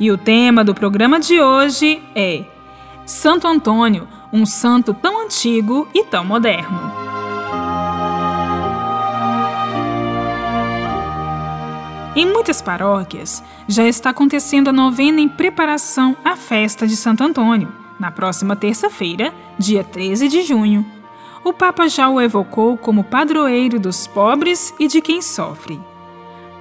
E o tema do programa de hoje é Santo Antônio, um santo tão antigo e tão moderno. Em muitas paróquias já está acontecendo a novena em preparação à festa de Santo Antônio, na próxima terça-feira, dia 13 de junho. O Papa já o evocou como padroeiro dos pobres e de quem sofre.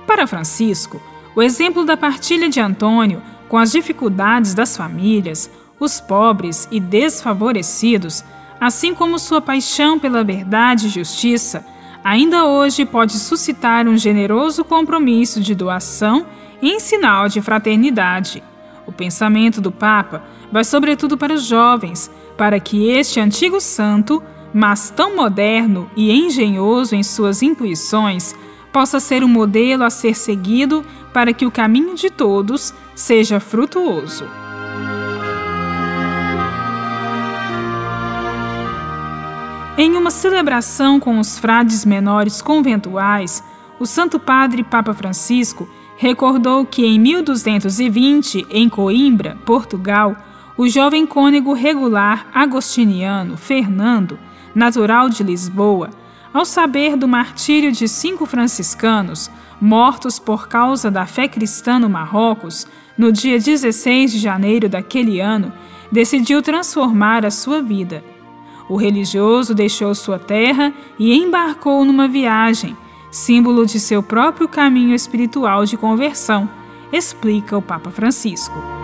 Para Francisco, o exemplo da partilha de Antônio com as dificuldades das famílias, os pobres e desfavorecidos, assim como sua paixão pela verdade e justiça, ainda hoje pode suscitar um generoso compromisso de doação em sinal de fraternidade. O pensamento do Papa vai sobretudo para os jovens, para que este antigo santo, mas tão moderno e engenhoso em suas intuições, possa ser um modelo a ser seguido para que o caminho de todos seja frutuoso. Em uma celebração com os frades menores conventuais, o Santo Padre Papa Francisco recordou que em 1220, em Coimbra, Portugal, o jovem cônego regular agostiniano Fernando, natural de Lisboa, ao saber do martírio de cinco franciscanos mortos por causa da fé cristã no Marrocos, no dia 16 de janeiro daquele ano, decidiu transformar a sua vida. O religioso deixou sua terra e embarcou numa viagem, símbolo de seu próprio caminho espiritual de conversão, explica o Papa Francisco.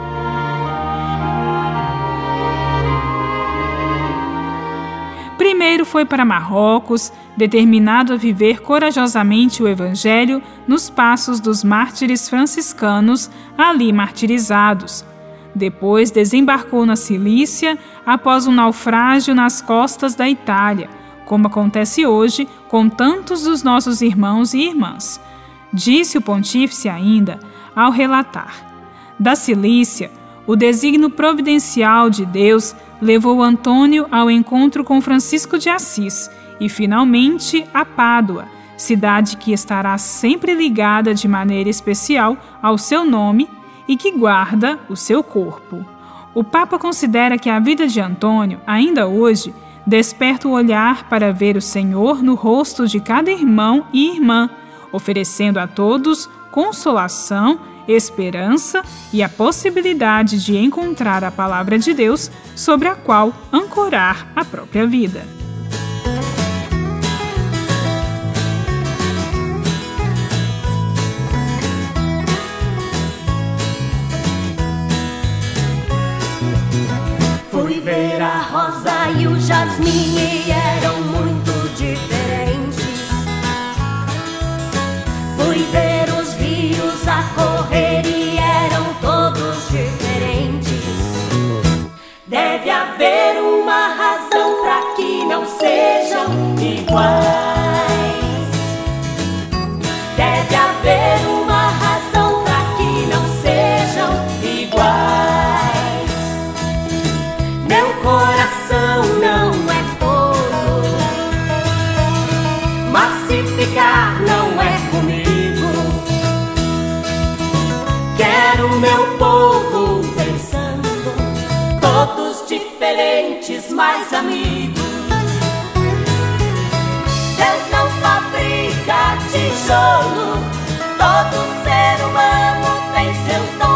Primeiro foi para Marrocos, determinado a viver corajosamente o Evangelho nos passos dos mártires franciscanos ali martirizados. Depois desembarcou na Cilícia após um naufrágio nas costas da Itália, como acontece hoje com tantos dos nossos irmãos e irmãs. Disse o pontífice ainda ao relatar: Da Cilícia, o desígnio providencial de Deus levou Antônio ao encontro com Francisco de Assis e, finalmente, a Pádua, cidade que estará sempre ligada de maneira especial ao seu nome e que guarda o seu corpo. O Papa considera que a vida de Antônio, ainda hoje, desperta o olhar para ver o Senhor no rosto de cada irmão e irmã, oferecendo a todos consolação esperança e a possibilidade de encontrar a palavra de Deus sobre a qual ancorar a própria vida. Fui ver a rosa e o jasmim e eram Todo ser humano tem seus dons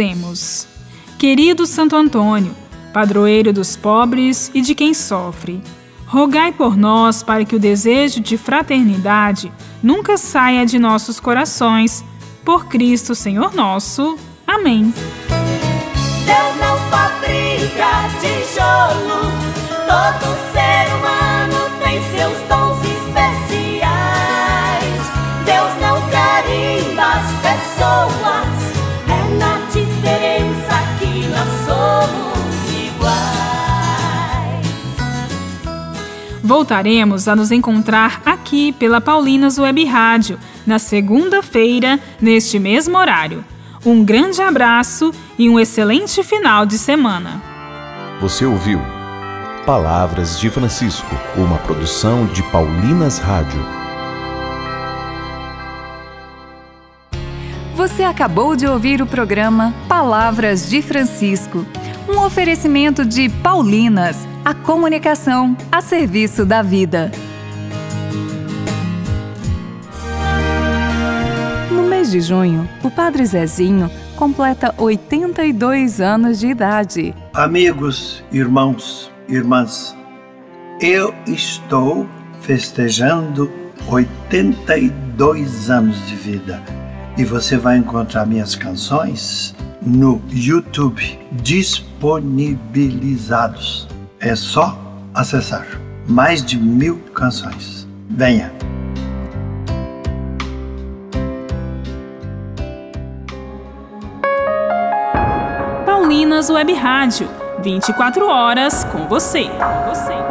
Rezemos. Querido Santo Antônio, padroeiro dos pobres e de quem sofre, rogai por nós para que o desejo de fraternidade nunca saia de nossos corações. Por Cristo Senhor nosso. Amém. Deus não fabrica tijolo, todo ser Voltaremos a nos encontrar aqui pela Paulinas Web Rádio, na segunda-feira, neste mesmo horário. Um grande abraço e um excelente final de semana. Você ouviu Palavras de Francisco, uma produção de Paulinas Rádio. Você acabou de ouvir o programa Palavras de Francisco, um oferecimento de Paulinas, a comunicação a serviço da vida. No mês de junho, o Padre Zezinho completa 82 anos de idade. Amigos, irmãos, irmãs, eu estou festejando 82 anos de vida e você vai encontrar minhas canções no YouTube disponibilizados. É só acessar. Mais de mil canções. Venha! Paulinas Web Rádio, 24 horas com você. Com você.